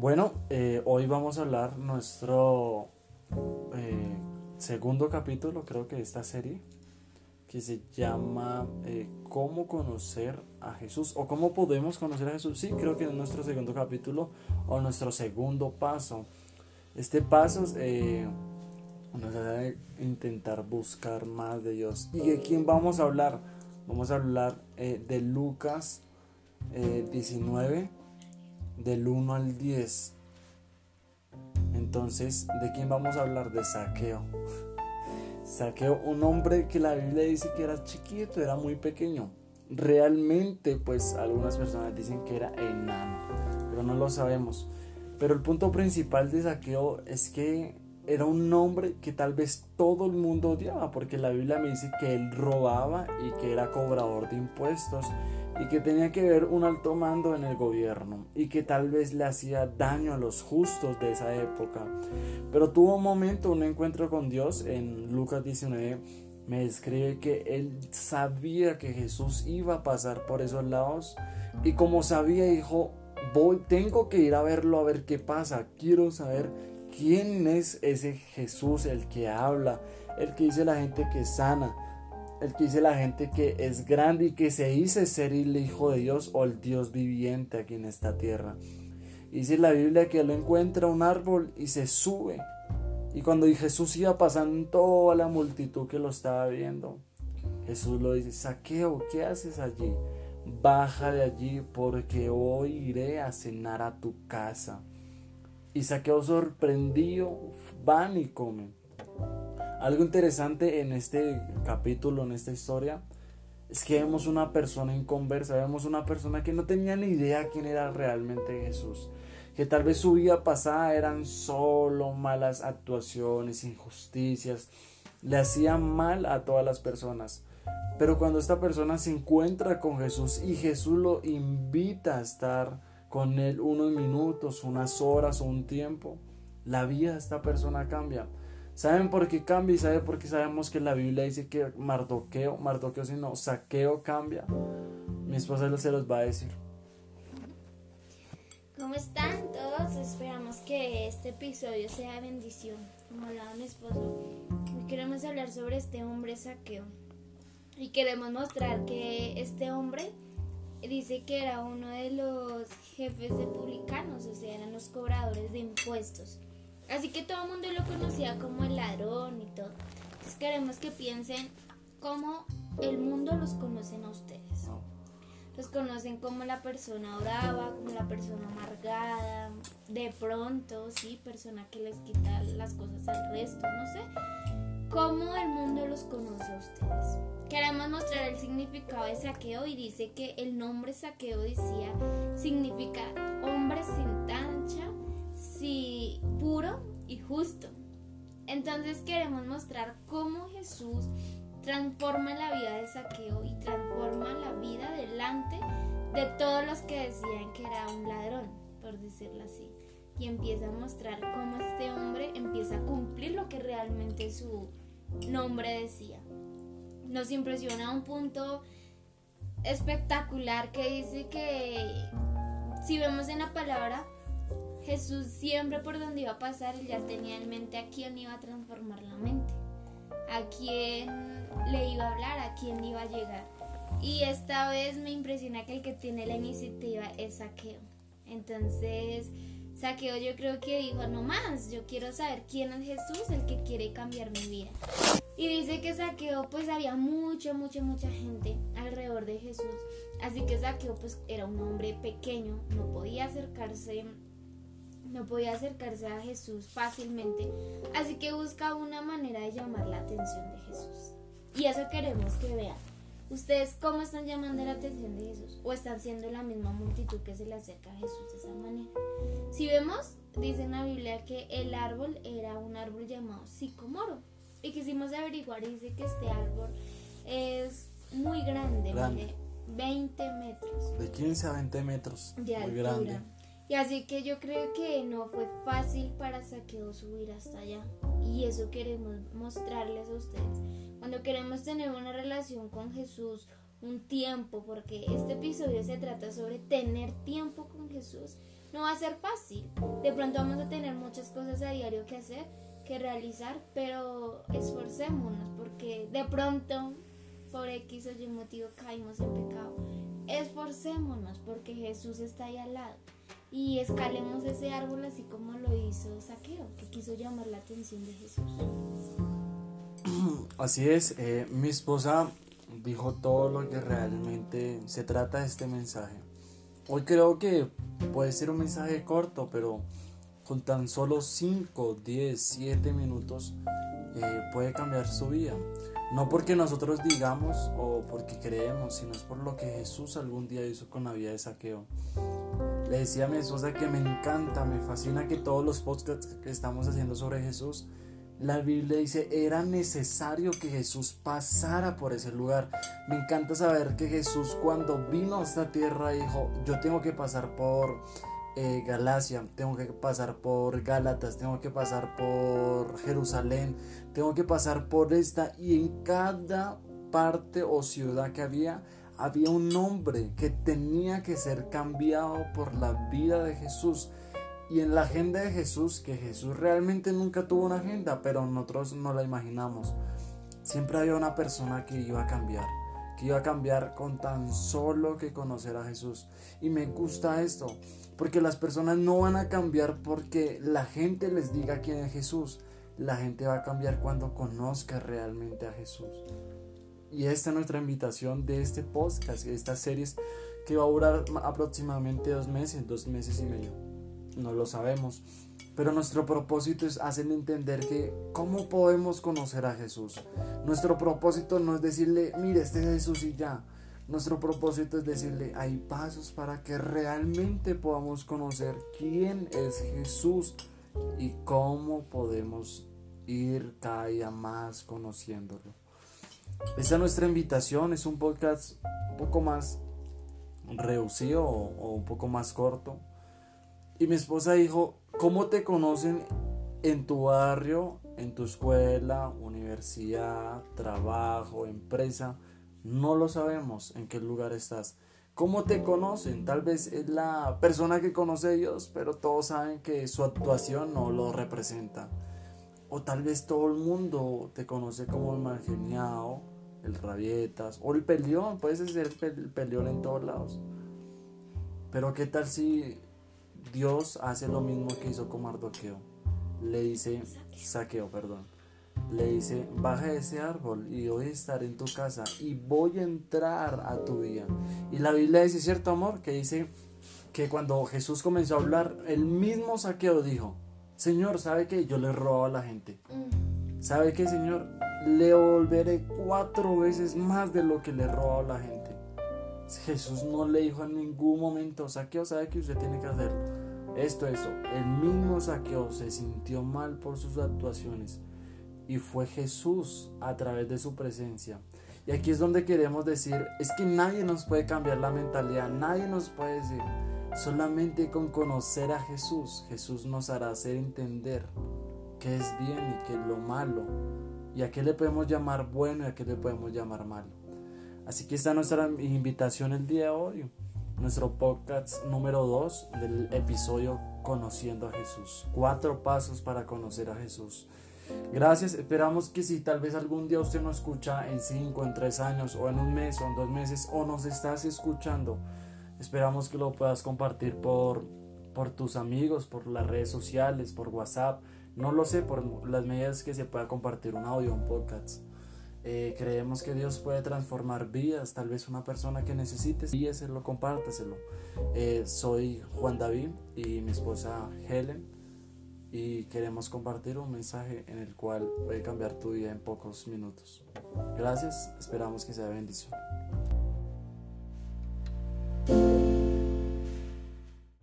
Bueno, eh, hoy vamos a hablar nuestro eh, segundo capítulo, creo que de esta serie, que se llama eh, ¿Cómo conocer a Jesús? o ¿Cómo podemos conocer a Jesús? Sí, creo que es nuestro segundo capítulo o nuestro segundo paso. Este paso nos hace intentar buscar más de Dios. ¿Y de quién vamos a hablar? Vamos a hablar de Lucas 19 del 1 al 10. Entonces, ¿de quién vamos a hablar? De Saqueo. Saqueo, un hombre que la Biblia dice que era chiquito, era muy pequeño. Realmente, pues algunas personas dicen que era enano, pero no lo sabemos. Pero el punto principal de Saqueo es que era un hombre que tal vez todo el mundo odiaba, porque la Biblia me dice que él robaba y que era cobrador de impuestos y que tenía que ver un alto mando en el gobierno y que tal vez le hacía daño a los justos de esa época. Pero tuvo un momento, un encuentro con Dios en Lucas 19. Me describe que él sabía que Jesús iba a pasar por esos lados y como sabía dijo, voy, tengo que ir a verlo a ver qué pasa, quiero saber quién es ese Jesús el que habla, el que dice la gente que sana, el que dice la gente que es grande y que se dice ser el Hijo de Dios o el Dios viviente aquí en esta tierra. Dice la Biblia que él encuentra un árbol y se sube. Y cuando Jesús iba pasando toda la multitud que lo estaba viendo, Jesús lo dice, Saqueo, ¿qué haces allí? Baja de allí porque hoy iré a cenar a tu casa. Y Saqueo sorprendido van y comen. Algo interesante en este capítulo, en esta historia, es que vemos una persona inconversa, vemos una persona que no tenía ni idea quién era realmente Jesús, que tal vez su vida pasada eran solo malas actuaciones, injusticias, le hacían mal a todas las personas. Pero cuando esta persona se encuentra con Jesús y Jesús lo invita a estar con él unos minutos, unas horas o un tiempo, la vida de esta persona cambia. ¿Saben por qué cambia? ¿Y saben por qué sabemos que la Biblia dice que Mardoqueo, Mardoqueo sino saqueo cambia? Mi esposa se los va a decir. ¿Cómo están todos? Esperamos que este episodio sea bendición. Como hablaba mi esposo, hoy queremos hablar sobre este hombre saqueo. Y queremos mostrar que este hombre dice que era uno de los jefes de publicanos, o sea, eran los cobradores de impuestos. Así que todo el mundo lo conocía como el ladrón y todo. Entonces queremos que piensen cómo el mundo los conoce a ustedes. Los conocen como la persona brava, como la persona amargada, de pronto, sí, persona que les quita las cosas al resto, no sé. ¿Cómo el mundo los conoce a ustedes? Queremos mostrar el significado de saqueo y dice que el nombre saqueo decía significa hombre sin tancha, sí, puro y justo. Entonces queremos mostrar cómo Jesús transforma la vida de saqueo y transforma la vida delante de todos los que decían que era un ladrón, por decirlo así. Y empieza a mostrar cómo este hombre empieza a cumplir lo que realmente su nombre decía. Nos impresiona un punto espectacular que dice que si vemos en la palabra, Jesús siempre por donde iba a pasar, él ya tenía en mente a quién iba a transformar la mente, a quién le iba a hablar, a quién iba a llegar. Y esta vez me impresiona que el que tiene la iniciativa es Saqueo. Entonces, Saqueo yo creo que dijo, no más, yo quiero saber quién es Jesús, el que quiere cambiar mi vida. Y dice que Saqueo pues había mucha, mucha, mucha gente alrededor de Jesús. Así que Saqueo pues era un hombre pequeño, no podía acercarse no podía acercarse a Jesús fácilmente, así que busca una manera de llamar la atención de Jesús. Y eso queremos que vean. ¿Ustedes cómo están llamando la atención de Jesús? ¿O están siendo la misma multitud que se le acerca a Jesús de esa manera? Si vemos, dice en la Biblia que el árbol era un árbol llamado sicomoro. Y quisimos averiguar y dice que este árbol es muy grande, grande. 20 metros. De 15 a 20 metros. De muy grande. Y así que yo creo que no fue fácil para Saqueo subir hasta allá. Y eso queremos mostrarles a ustedes. Cuando queremos tener una relación con Jesús un tiempo, porque este episodio se trata sobre tener tiempo con Jesús. No va a ser fácil. De pronto vamos a tener muchas cosas a diario que hacer, que realizar, pero esforcémonos, porque de pronto, por X o Y motivo, caímos en pecado. Esforcémonos, porque Jesús está ahí al lado. Y escalemos ese árbol así como lo hizo Saqueo, que quiso llamar la atención de Jesús. Así es, eh, mi esposa dijo todo lo que realmente se trata de este mensaje. Hoy creo que puede ser un mensaje corto, pero con tan solo 5, 10, 7 minutos eh, puede cambiar su vida. No porque nosotros digamos o porque creemos, sino es por lo que Jesús algún día hizo con la vida de saqueo. Le decía a mi esposa que me encanta, me fascina que todos los podcasts que estamos haciendo sobre Jesús la Biblia dice, era necesario que Jesús pasara por ese lugar. Me encanta saber que Jesús cuando vino a esta tierra dijo, yo tengo que pasar por eh, Galacia, tengo que pasar por Gálatas, tengo que pasar por Jerusalén, tengo que pasar por esta y en cada parte o ciudad que había, había un hombre que tenía que ser cambiado por la vida de Jesús y en la agenda de Jesús, que Jesús realmente nunca tuvo una agenda, pero nosotros no la imaginamos. Siempre había una persona que iba a cambiar, que iba a cambiar con tan solo que conocer a Jesús. Y me gusta esto, porque las personas no van a cambiar porque la gente les diga quién es Jesús. La gente va a cambiar cuando conozca realmente a Jesús. Y esta es nuestra invitación de este podcast, de estas series que va a durar aproximadamente dos meses, dos meses y medio no lo sabemos. Pero nuestro propósito es hacerle entender que cómo podemos conocer a Jesús. Nuestro propósito no es decirle, mire, este es Jesús y ya. Nuestro propósito es decirle, hay pasos para que realmente podamos conocer quién es Jesús y cómo podemos ir cada día más conociéndolo. Esta es nuestra invitación, es un podcast un poco más reducido o un poco más corto y mi esposa dijo, ¿cómo te conocen en tu barrio, en tu escuela, universidad, trabajo, empresa? No lo sabemos en qué lugar estás. ¿Cómo te conocen? Tal vez es la persona que conoce a Dios, pero todos saben que su actuación no lo representa. O tal vez todo el mundo te conoce como el margeniado, el rabietas o el peleón. Puedes ser el peleón en todos lados. Pero ¿qué tal si Dios hace lo mismo que hizo con Mardoqueo. Le dice, saqueo, perdón. Le dice, baja de ese árbol y voy a estar en tu casa y voy a entrar a tu vida. Y la Biblia dice, cierto amor, que dice que cuando Jesús comenzó a hablar, el mismo saqueo dijo, Señor, ¿sabe que yo le robo a la gente? ¿Sabe qué, Señor? Le volveré cuatro veces más de lo que le robo a la gente. Jesús no le dijo en ningún momento, saqueo, ¿sabe que usted tiene que hacer? Esto, esto. El mismo saqueo se sintió mal por sus actuaciones y fue Jesús a través de su presencia. Y aquí es donde queremos decir, es que nadie nos puede cambiar la mentalidad, nadie nos puede decir, solamente con conocer a Jesús, Jesús nos hará hacer entender qué es bien y qué es lo malo, y a qué le podemos llamar bueno y a qué le podemos llamar malo. Así que esta es nuestra invitación el día de hoy, nuestro podcast número 2 del episodio Conociendo a Jesús. Cuatro pasos para conocer a Jesús. Gracias, esperamos que si tal vez algún día usted nos escucha en cinco, en tres años, o en un mes, o en dos meses, o nos estás escuchando, esperamos que lo puedas compartir por, por tus amigos, por las redes sociales, por WhatsApp, no lo sé, por las medidas que se pueda compartir un audio, un podcast. Eh, creemos que Dios puede transformar vidas, tal vez una persona que necesites, envíeselo, compárteselo. Eh, soy Juan David y mi esposa Helen y queremos compartir un mensaje en el cual puede cambiar tu vida en pocos minutos. Gracias, esperamos que sea bendición.